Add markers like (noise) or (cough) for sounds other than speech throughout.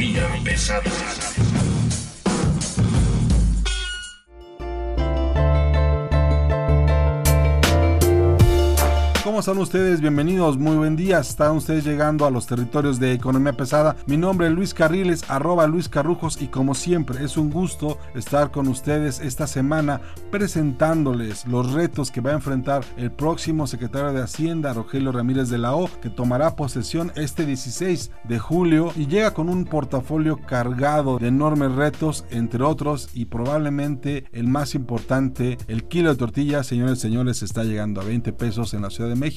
Economía pesada. ¿Cómo están ustedes? Bienvenidos, muy buen día. Están ustedes llegando a los territorios de Economía Pesada. Mi nombre es Luis Carriles, arroba Luis Carrujos y como siempre es un gusto estar con ustedes esta semana presentándoles los retos que va a enfrentar el próximo secretario de Hacienda, Rogelio Ramírez de la O, que tomará posesión este 16 de julio y llega con un portafolio cargado de enormes retos, entre otros, y probablemente el más importante, el kilo de tortillas, señores señores, está llegando a 20 pesos en la Ciudad de México,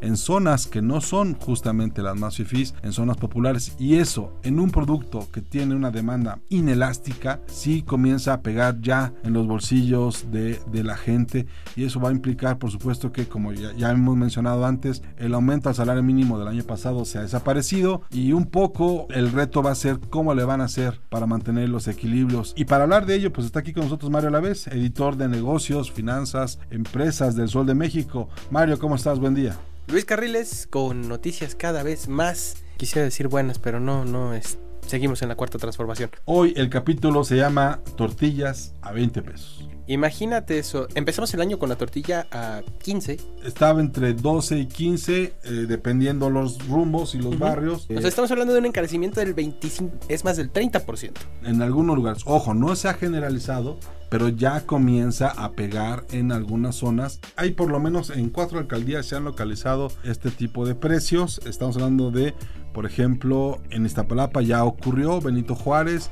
en zonas que no son justamente las más fifís, en zonas populares, y eso en un producto que tiene una demanda inelástica, sí comienza a pegar ya en los bolsillos de, la gente, y eso va a implicar, por supuesto, que como ya, hemos mencionado antes, el aumento al salario mínimo del año pasado se ha desaparecido, y un poco el reto va a ser cómo le van a hacer para mantener los equilibrios. Y para hablar de ello, pues está aquí con nosotros Mario Alavés, editor de negocios, finanzas, empresas del Sol de México. Mario, ¿cómo estás? Buen día. Luis Carriles con noticias cada vez más, quisiera decir buenas, pero no, no es. Seguimos en la cuarta transformación. Hoy el capítulo se llama Tortillas a 20 pesos. Imagínate eso. Empezamos el año con la tortilla a 15. Estaba entre 12 y 15, eh, dependiendo los rumbos y los barrios. O sea, Eh, estamos hablando de un encarecimiento del 25, es más del 30%. en algunos lugares. Ojo, no se ha generalizado, pero ya comienza a pegar en algunas zonas. Hay por lo menos en cuatro alcaldías se han localizado este tipo de precios. Estamos hablando de, por ejemplo, en Iztapalapa ya ocurrió, Benito Juárez,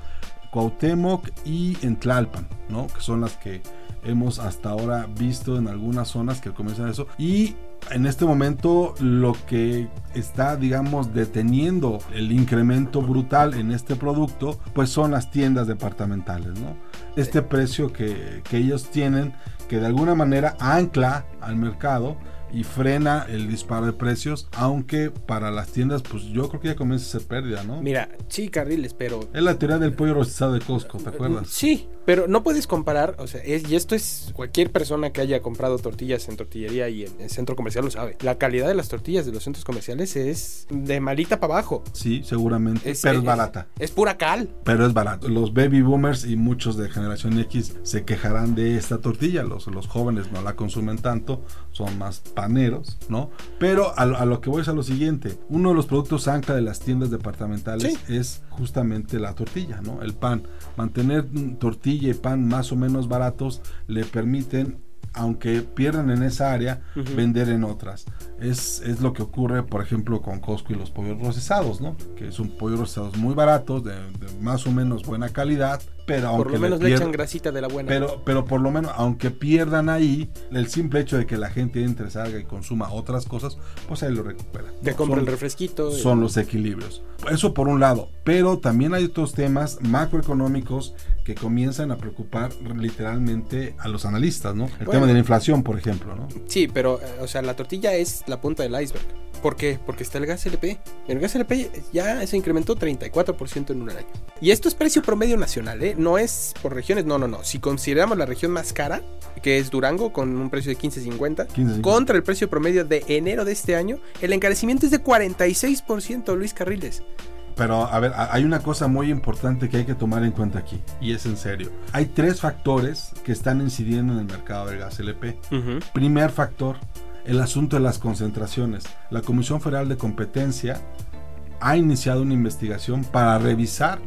Cuauhtémoc y en Tlalpan, ¿no? Que son las que hemos hasta ahora visto en algunas zonas que comienzan eso. Y en este momento lo que está, digamos, deteniendo el incremento brutal en este producto, pues son las tiendas departamentales, ¿no? Este precio que, que ellos tienen, que de alguna manera ancla al mercado y frena el disparo de precios, aunque para las tiendas, pues yo creo que ya comienza a ser pérdida, ¿no? Mira, sí, Carriles, pero... Es la teoría del pollo rostizado de Costco, ¿te acuerdas? Sí, pero no puedes comparar, o sea, es- y esto es cualquier persona que haya comprado tortillas en tortillería y en el centro comercial lo sabe. La calidad de las tortillas de los centros comerciales es de malita para abajo. Sí, seguramente, pero es es- barata. Es pura cal. Pero es barato. Los baby boomers y muchos de generación X se quejarán de esta tortilla. Los, los jóvenes no la consumen tanto, son más paneros, ¿no? Pero a, lo- a lo que voy es a lo siguiente. Uno de los productos ancla de las tiendas departamentales Sí. es justamente la tortilla, ¿no? El pan. Mantener tortilla y pan más o menos baratos le permiten aunque pierdan en esa área, vender en otras. Es, es lo que ocurre, por ejemplo, con Costco y los pollos rostizados, ¿no? Que son pollos rostizados muy baratos, de, de más o menos buena calidad, pero aunque Por lo menos le, echan grasita de la buena. pero, pero por lo menos, aunque pierdan ahí, el simple hecho de que la gente entre, salga y consuma otras cosas, pues ahí lo recupera. Te ¿no? compra el refresquito. y- son los equilibrios. Eso por un lado, pero también hay otros temas macroeconómicos que comienzan a preocupar literalmente a los analistas, ¿no? El Bueno. tema de la inflación, por ejemplo, ¿no? Sí, pero, eh, o sea, la tortilla es la punta del iceberg. ¿Por qué? Porque está el gas LP. El gas LP ya se incrementó 34% en un año. Y esto es precio promedio nacional, ¿eh? No es por regiones, no, no, no. Si consideramos la región más cara, que es Durango, con un precio de 15.50, 15.50. contra el precio promedio de enero de este año, el encarecimiento es de 46%, Luis Carriles. Pero a ver, hay una cosa muy importante que hay que tomar en cuenta aquí, y es en serio. Hay tres factores que están incidiendo en el mercado del gas LP. Primer factor, el asunto de las concentraciones. La Comisión Federal de Competencia ha iniciado una investigación para revisar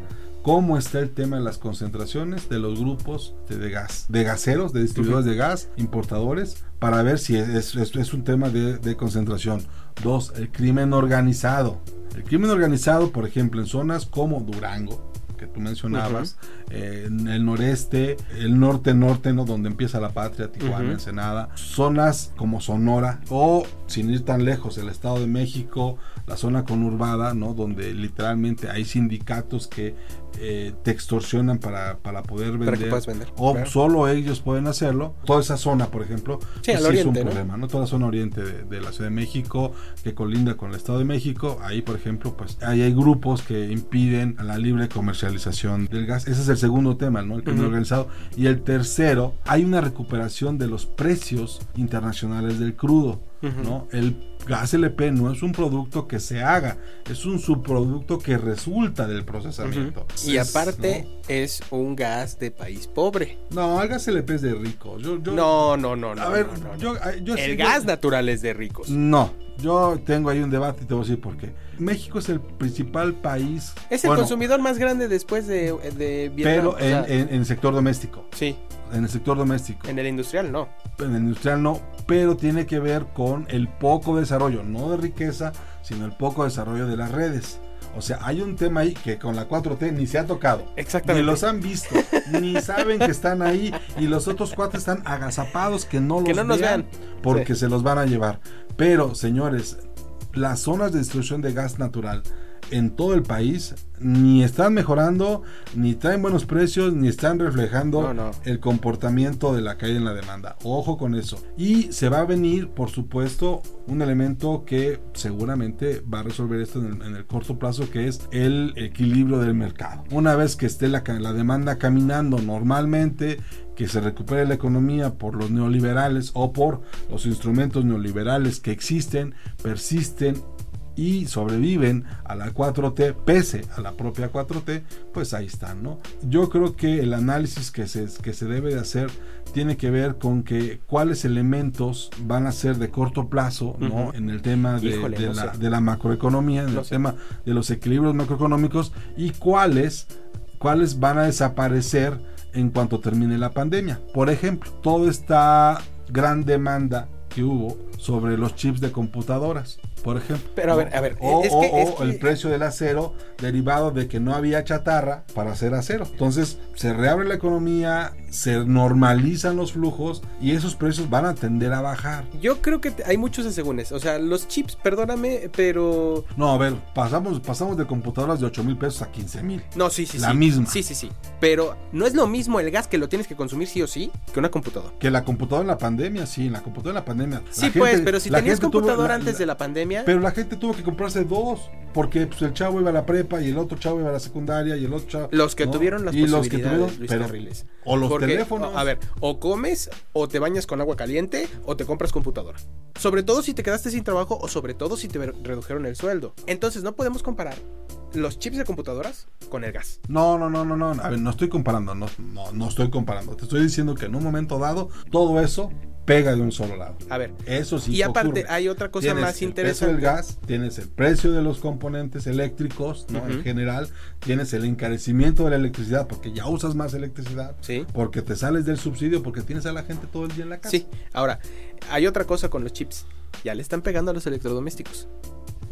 cómo está el tema de las concentraciones de los grupos de, de gas, de gaseros, de distribuidores de gas, importadores, para ver si es, es- es un tema de, de concentración. Dos, el crimen organizado. El crimen organizado, por ejemplo, en zonas como Durango, que tú mencionabas, eh, en el noreste, el norte-norte, ¿no? Donde empieza la patria, Tijuana, Ujú. Ensenada, zonas como Sonora o sin ir tan lejos, el Estado de México, la zona conurbada, ¿no? Donde literalmente hay sindicatos que eh, te extorsionan para, para poder vender. vender, O claro. solo ellos pueden hacerlo. Toda esa zona, por ejemplo, Sí, al es un ¿no? problema, ¿no? Toda la zona oriente de, de la Ciudad de México, que colinda con el Estado de México, ahí, por ejemplo, pues ahí hay grupos que impiden la libre comercialización del gas. Ese es el segundo tema, ¿no? El crimen organizado. Y el tercero, hay una recuperación de los precios internacionales del crudo, ¿no? El gas LP no es un producto que se haga, es un subproducto que resulta del procesamiento. Y Es, aparte es un gas de país pobre. ¿no? El gas LP es de ricos. Yo, yo- No, no, no, no. a ver, no, no, no. yo, yo El sí- gas natural es de ricos. No, yo tengo ahí un debate y te voy a decir por qué. México es el principal país. Es el bueno, consumidor más grande después de, de Vietnam. Pero o sea, en, en- en el sector doméstico. Sí, En el sector doméstico. en el industrial no. En el industrial no, pero tiene que ver con el poco desarrollo, no de riqueza, sino el poco desarrollo de las redes. O sea, hay un tema ahí que con la 4T ni se ha tocado. Exactamente. Ni los han visto, ni saben que están ahí y los otros cuatro están agazapados que no los Que no nos vean, vean. porque Sí. se los van a llevar. Pero, señores, las zonas de distribución de gas natural en todo el país ni están mejorando, ni traen buenos precios, ni están reflejando No, no. el comportamiento de la caída en la demanda. Ojo con eso. Y se va a venir, por supuesto, un elemento que seguramente va a resolver esto en el, en el corto plazo, que es el equilibrio del mercado. Una vez que esté la demanda caminando normalmente, que se recupere la economía por los neoliberales o por los instrumentos neoliberales que existen, persisten y sobreviven a la 4T, pese a la propia 4T, pues ahí están, ¿no? Yo creo que el análisis que se, que se debe de hacer tiene que ver con que cuáles elementos van a ser de corto plazo, ¿no? En el tema de, Híjole, de no la, sé. de la macroeconomía, en No el sé. tema de los equilibrios macroeconómicos y cuáles, cuáles van a desaparecer en cuanto termine la pandemia. Por ejemplo, toda esta gran demanda que hubo sobre los chips de computadoras, por ejemplo. Pero a ver, a ver, O, es o- que- es o que- el precio del acero derivado de que no había chatarra para hacer acero. Entonces se reabre la economía, se normalizan los flujos y esos precios van a tender a bajar. Yo creo que hay muchos asegúnes. O sea, los chips, perdóname, pero. No, a ver, pasamos, pasamos de computadoras de 8 mil pesos a 15 mil. No, sí, sí, La sí. misma. Sí, sí, sí. Pero no es lo mismo el gas que lo tienes que consumir sí o sí que una computadora. Que la computadora en la pandemia, sí, en la computadora en la pandemia. La Sí, gente- pues, pero si la tenías tuvo- computadora la- antes la- de la pandemia. Pero la gente tuvo que comprarse dos, porque pues, el chavo iba a la prepa y el otro chavo iba a la secundaria y el otro chavo... Los que ¿no? tuvieron las Y los que posibilidades, tuvieron- Luis pero- Carriles. O los Porque, teléfonos. A ver, o comes, o te bañas con agua caliente, o te compras computadora. Sobre todo si te quedaste sin trabajo, o sobre todo si te redujeron el sueldo. Entonces no podemos comparar los chips de computadoras con el gas. No, no, no, no, no. A ver, no estoy comparando, no, no, no estoy comparando. Te estoy diciendo que en un momento dado todo eso pega de un solo lado. A ver. Eso sí. Y aparte, ocurre. hay otra cosa Tienes más el interesante. precio del gas, tienes el precio de los componentes eléctricos, ¿no? En general, tienes el encarecimiento de la electricidad porque ya usas más electricidad, Sí. porque te sales del subsidio, porque tienes a la gente todo el día en la casa. Sí, ahora, hay otra cosa con los chips. Ya le están pegando a los electrodomésticos.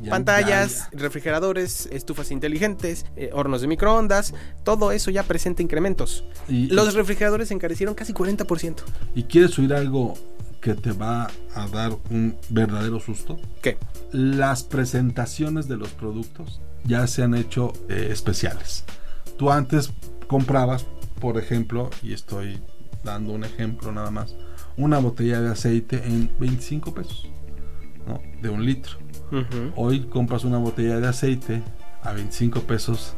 Ya- Pantallas, ya- refrigeradores, estufas inteligentes, eh, hornos de microondas, todo eso ya presenta incrementos. y, Los refrigeradores se encarecieron casi 40%. y quieres oír algo que te va a dar un verdadero susto. ¿Qué? Las presentaciones de los productos ya se han hecho eh, especiales. Tú antes comprabas, por ejemplo, y estoy dando un ejemplo nada más, una botella de aceite en 25 pesos, ¿no? De un litro. Hoy compras una botella de aceite a 25 pesos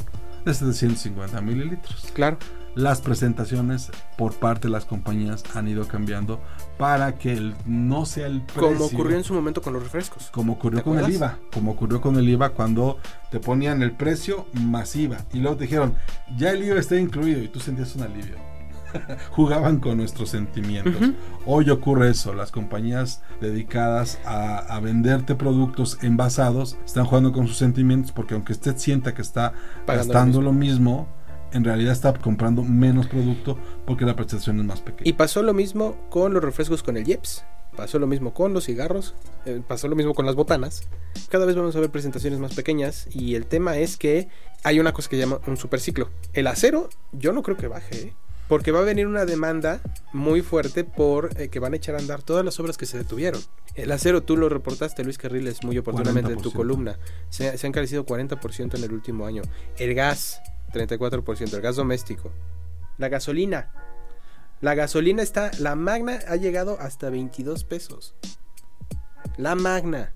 de 750 mililitros. Claro. Las presentaciones por parte de las compañías han ido cambiando para que el- no sea el precio Como ocurrió en su momento con los refrescos. como ocurrió ¿Te con el? IVA, como ocurrió con el IVA cuando te ponían el precio masiva y luego te dijeron, ya el IVA está incluido y tú sentías un alivio. (laughs) Jugaban con nuestros sentimientos. Hoy ocurre eso, las compañías dedicadas a, a venderte productos envasados están jugando con sus sentimientos porque aunque usted sienta que está Pagando gastando lo lo mismo, en realidad está comprando menos producto porque la prestación es más pequeña. Y pasó lo mismo con los refrescos con el Jeps. Pasó lo mismo con los cigarros. eh, pasó lo mismo con las botanas. Cada vez vamos a ver presentaciones más pequeñas. Y el tema es que hay una cosa que llama un superciclo. El acero, yo no creo que baje. ¿eh? Porque va a venir una demanda muy fuerte por eh, que van a echar a andar todas las obras que se detuvieron. El acero, tú lo reportaste, Luis Carriles, muy oportunamente en tu 40%. columna. Se, se ha encarecido 40% en el último año. El gas, 34%. El gas doméstico. La gasolina. La gasolina está, la magna ha llegado hasta 22 pesos. La magna.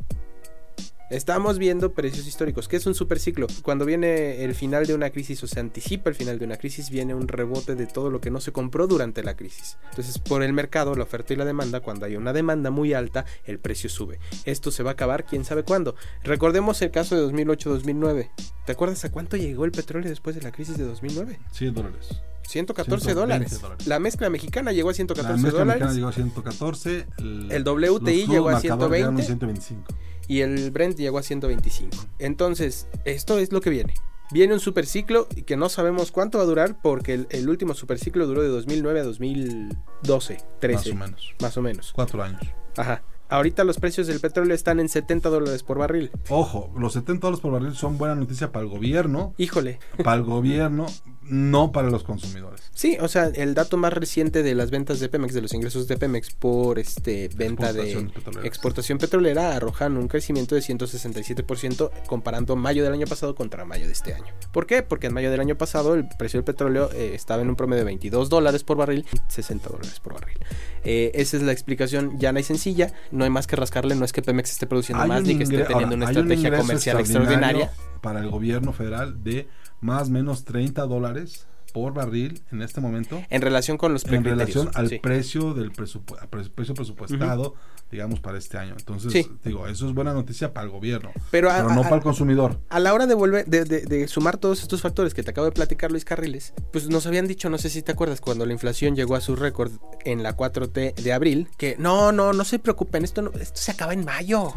Estamos viendo precios históricos, que es un superciclo. Cuando viene el final de una crisis o se anticipa el final de una crisis, viene un rebote de todo lo que no se compró durante la crisis. Entonces, por el mercado, la oferta y la demanda, cuando hay una demanda muy alta, el precio sube. Esto se va a acabar quién sabe cuándo. Recordemos el caso de 2008-2009. ¿Te acuerdas a cuánto llegó el petróleo después de la crisis de 2009? 100 dólares. 114 120 dólares. dólares. La mezcla mexicana llegó a La 114 mezcla dólares. mexicana llegó a 114. El, El WTI llegó a crudos marcadores llegaron 120. 125. Y el Brent llegó a 125. Entonces, esto es lo que viene. Viene un superciclo y que no sabemos cuánto va a durar porque el, el último superciclo duró de 2009 a 2012, 13. Más o menos. Más o menos. Cuatro años. Ajá. Ahorita los precios del petróleo están en 70 dólares por barril. Ojo, los 70 dólares por barril son buena noticia para el gobierno. Híjole. Para el gobierno, no para los consumidores. Sí, o sea, el dato más reciente de las ventas de Pemex, de los ingresos de Pemex por este venta de exportación petrolera arrojan un crecimiento de 167% comparando mayo del año pasado contra mayo de este año. ¿Por qué? Porque en mayo del año pasado el precio del petróleo eh, estaba en un promedio de 22 dólares por barril, 60 dólares por barril. Eh, esa es la explicación llana y sencilla, no hay más que rascarle, no es que Pemex esté produciendo Hay más ni que esté teniendo ahora, una un estrategia comercial extraordinaria. Para el gobierno federal de más o menos 30 dólares por barril en este momento. En relación con los En relación al sí. precio del presupu- pre- precio presupuestado, digamos, para este año. Entonces, Sí. digo, eso es buena noticia para el gobierno, Pero, pero, a- no a- para el consumidor. A la hora de volver, de, de- de sumar todos estos factores que te acabo de platicar, Luis Carriles, pues nos habían dicho, no sé si te acuerdas, cuando la inflación llegó a su récord en la 4T de abril, que no, no, no se preocupen, esto, no- esto se acaba en mayo.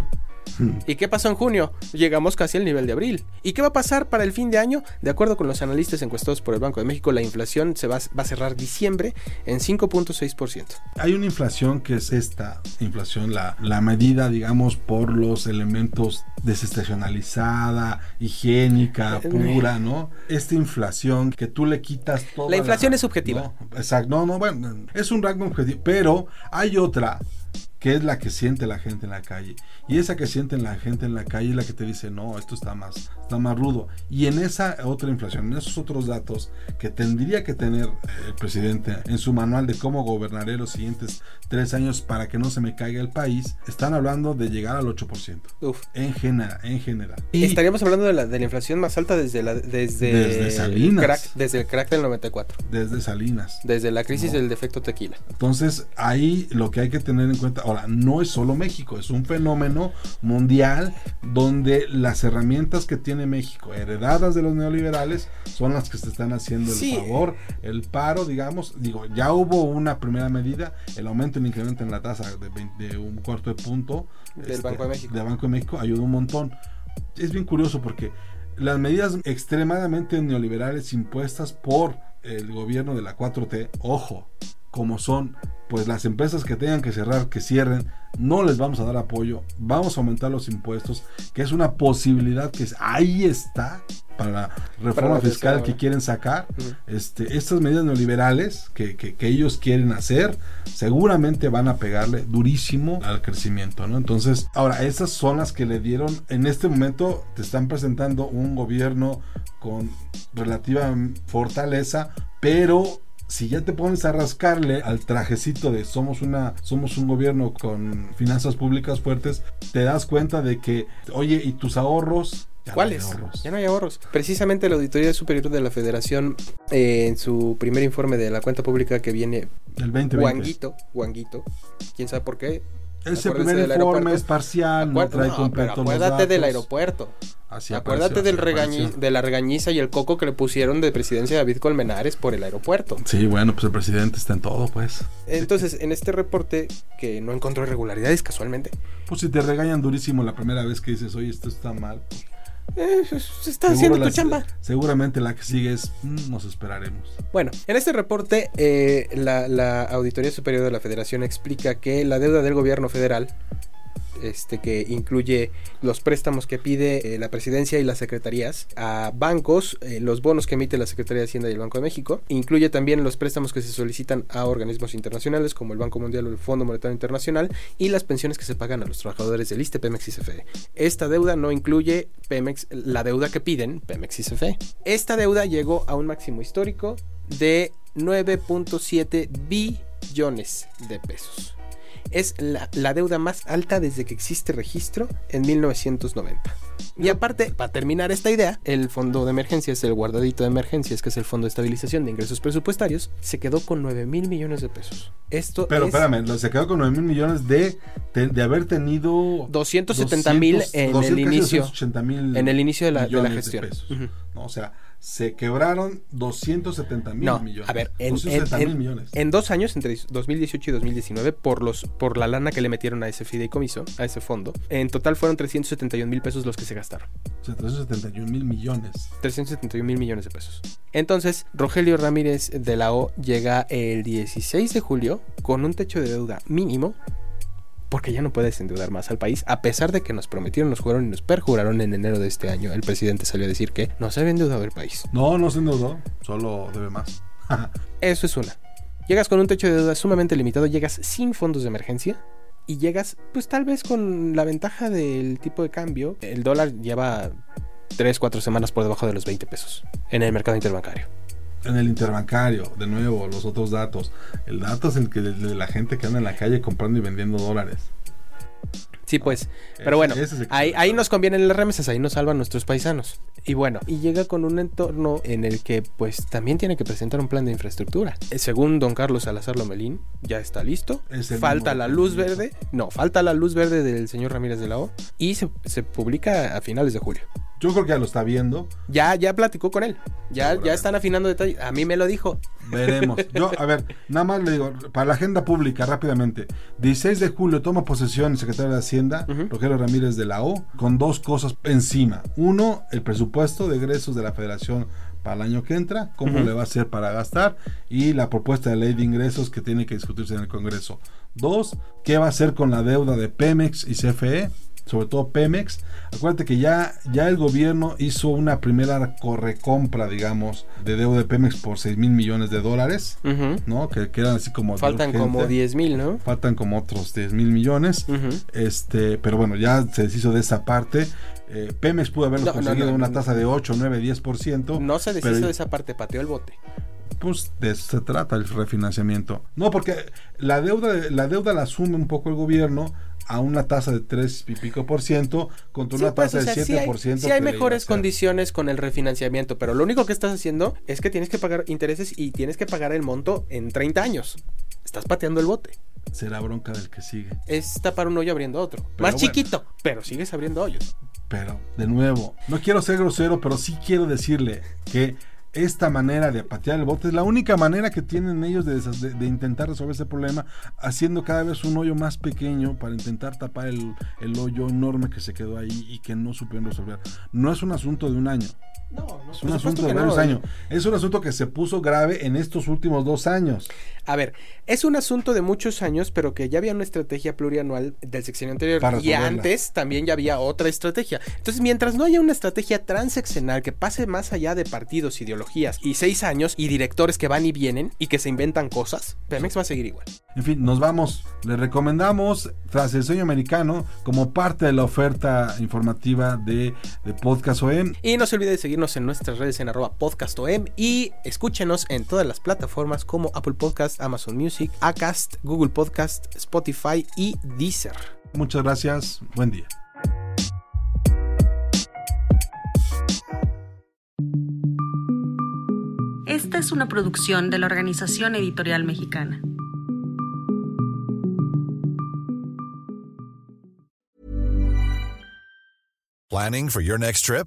¿Y qué pasó en junio? Llegamos casi al nivel de abril. ¿Y qué va a pasar para el fin de año? De acuerdo con los analistas encuestados por el Banco de México, la inflación se va, va a cerrar diciembre en 5.6%. Hay una inflación que es esta inflación, la, la medida, digamos, por los elementos desestacionalizada, higiénica, (laughs) pura, ¿no? Esta inflación que tú le quitas toda La inflación es subjetiva. ¿no? Exacto, no, no, bueno, es un rango objetivo, pero hay otra que es la que siente la gente en la calle. Y esa que siente la gente en la calle es la que te dice, no, esto está más, está más rudo. Y en esa otra inflación, en esos otros datos que tendría que tener eh, el presidente en su manual de cómo gobernaré los siguientes tres años para que no se me caiga el país, están hablando de llegar al 8%. Uf. En general, en general. Y Estaríamos hablando de la, de la inflación más alta desde, la, desde, Desde Salinas. El crack, desde el crack del 94. desde Salinas. Desde la crisis No. del defecto tequila. Entonces, ahí lo que hay que tener en cuenta, ahora, no es solo México, es un fenómeno mundial donde las herramientas que tiene México, heredadas de los neoliberales, son las que se están haciendo el Sí. favor, el paro, digamos. Digo, ya hubo una primera medida, el aumento, el incremento en la tasa de, 20 de un cuarto de punto Del Banco de México. Banco de México ayudó un montón. Es bien curioso porque las medidas extremadamente neoliberales impuestas por el gobierno de la 4T, ojo, como son pues las empresas que tengan que cerrar, que cierren, no les vamos a dar apoyo, vamos a aumentar los impuestos, que es una posibilidad que es- ahí está para la reforma la fiscal que quieren sacar. Este, estas medidas neoliberales que, que- que ellos quieren hacer, seguramente van a pegarle durísimo al crecimiento, ¿no? Entonces, ahora, esas son las que le dieron, en este momento te están presentando un gobierno con relativa fortaleza, pero si ya te pones a rascarle al trajecito de somos una somos un gobierno con finanzas públicas fuertes, te das cuenta de que, oye, ¿y tus ahorros? Ya no ¿Cuáles? Ya no hay ahorros. Precisamente la Auditoría Superior de la Federación, eh, en su primer informe de la cuenta pública que viene, El 2020. Guanguito, Guanguito, quién sabe por qué. Ese primer informe es parcial, no trae no, completo los acuérdate del aeropuerto. Así acuérdate apareció, del regañi- de la regañiza y el coco que le pusieron de presidencia a David Colmenares por el aeropuerto. Sí, bueno, pues el presidente está en todo, pues. Entonces, en este reporte, que no encontró irregularidades casualmente, Pues si te regañan durísimo la primera vez que dices, oye, esto está mal. eh, se está seguro haciendo tu la- chamba. Seguramente la que sigue es, "Mm, nos esperaremos. Bueno, en este reporte, eh, la, la Auditoría Superior de la Federación explica que la deuda del gobierno federal este, que incluye los préstamos que pide eh, la presidencia y las secretarías a bancos, eh, los bonos que emite la Secretaría de Hacienda y el Banco de México. Incluye también los préstamos que se solicitan a organismos internacionales como el Banco Mundial o el Fondo Monetario Internacional y las pensiones que se pagan a los trabajadores del ISTE, Pemex y CFE. Esta deuda no incluye Pemex, la deuda que piden Pemex y CFE. Esta deuda llegó a un máximo histórico de 9.7 billones de pesos. Es la, la, deuda más alta desde que existe registro en 1990. Y aparte, para terminar esta idea, el fondo de emergencias, el guardadito de emergencias, que es el fondo de estabilización de ingresos presupuestarios, se quedó con 9 mil millones de pesos. Esto Pero es espérame, se quedó con 9 mil millones de, de, de, haber tenido 270 mil en, 200, el inicio, en el inicio de la, gestión. Uh -huh. ¿no? O sea, se quebraron 270 mil no, millones. A ver, en, en, en, millones. en, dos años, entre 2018 y 2019, por, los, por la lana que le metieron a ese fideicomiso, a ese fondo, en total fueron 371 mil pesos los que se gastaron. O sea, 371 mil millones. 371 mil millones de pesos. Entonces, Rogelio Ramírez de la O llega el 16 de julio con un techo de deuda mínimo porque ya no puedes endeudar más al país, a pesar de que nos prometieron, nos juraron y nos perjuraron en enero de este año. El presidente salió a decir que no se había endeudado el país. No, no se endeudó, solo debe más. (laughs) Eso es una. Llegas con un techo de deuda sumamente limitado, llegas sin fondos de emergencia y llegas, pues tal vez con la ventaja del tipo de cambio. El dólar lleva 3, 4 semanas por debajo de los 20 pesos en el mercado interbancario en el interbancario, de nuevo, los otros datos. El dato es el que de la gente que anda en la calle comprando y vendiendo dólares. Sí, pues. Pero bueno, ahí, ahí, nos convienen las remesas, ahí nos salvan nuestros paisanos. Y bueno, y llega con un entorno en el que pues también tiene que presentar un plan de infraestructura. Según don Carlos Salazar Lomelín, ya está listo. Falta la luz verde. No, falta la luz verde del señor Ramírez de la O. Y se, se publica a finales de julio. Yo creo que ya lo está viendo. Ya, ya platicó con él. Ya, ya están afinando detalles. A mí me lo dijo. Veremos. (laughs) Yo, a ver, nada más le digo, para la agenda pública, rápidamente. 16 de julio toma posesión el secretario de Hacienda, uh -huh. Rogelio Ramírez de la O, con dos cosas encima. Uno, el presupuesto de egresos de la Federación para el año que entra, cómo uh -huh. le va a hacer para gastar y la propuesta de ley de ingresos que tiene que discutirse en el Congreso. Dos, qué va a hacer con la deuda de Pemex y CFE, sobre todo Pemex. Acuérdate que ya, ya el gobierno hizo una primera correcompra, digamos, de deuda de Pemex por 6 mil millones de dólares, uh -huh. ¿no? Que, que, eran así como... Faltan como 10 mil, ¿no? Faltan como otros 10 mil millones. Uh -huh. este Pero bueno, ya se deshizo de esa parte. Eh, Pemex pudo habernos no, conseguido no, no, una tasa de 8, 9, 10%. No se deshizo pero, de esa parte, pateó el bote pues de eso se trata el refinanciamiento. No, porque la deuda, la deuda la asume un poco el gobierno a una tasa de 3 y pico por ciento contra sí, una pues, tasa o sea, de 7 sí por ciento. Sí hay mejores condiciones con el refinanciamiento, pero lo único que estás haciendo es que tienes que pagar intereses y tienes que pagar el monto en 30 años. Estás pateando el bote. Será bronca del que sigue. Es tapar un hoyo abriendo otro. Pero Más bueno. chiquito, pero sigues abriendo hoyos. Pero, de nuevo, no quiero ser grosero, pero sí quiero decirle que esta manera de patear el bote es la única manera que tienen ellos de, de, de, intentar resolver ese problema, haciendo cada vez un hoyo más pequeño para intentar tapar el, el hoyo enorme que se quedó ahí y que no supieron resolver. No es un asunto de un año. No, no es un asunto de varios no. años. Es un asunto que se puso grave en estos últimos dos años. A ver, es un asunto de muchos años, pero que ya había una estrategia plurianual del sexenio anterior. Para y antes también ya había otra estrategia. Entonces, mientras no haya una estrategia transeccional que pase más allá de partidos, ideologías y seis años y directores que van y vienen y que se inventan cosas, Pemex va a seguir igual. En fin, nos vamos. Le recomendamos Tras el Sueño Americano como parte de la oferta informativa de, de Podcast OEM. Y no se olvide de seguirnos en nuestras redes en arroba podcast OEM y escúchenos en todas las plataformas como Apple Podcast, Amazon Music, Acast, Google Podcast, Spotify y Deezer. Muchas gracias. Buen día. Esta es una producción de la Organización Editorial Mexicana. Planning for your next trip?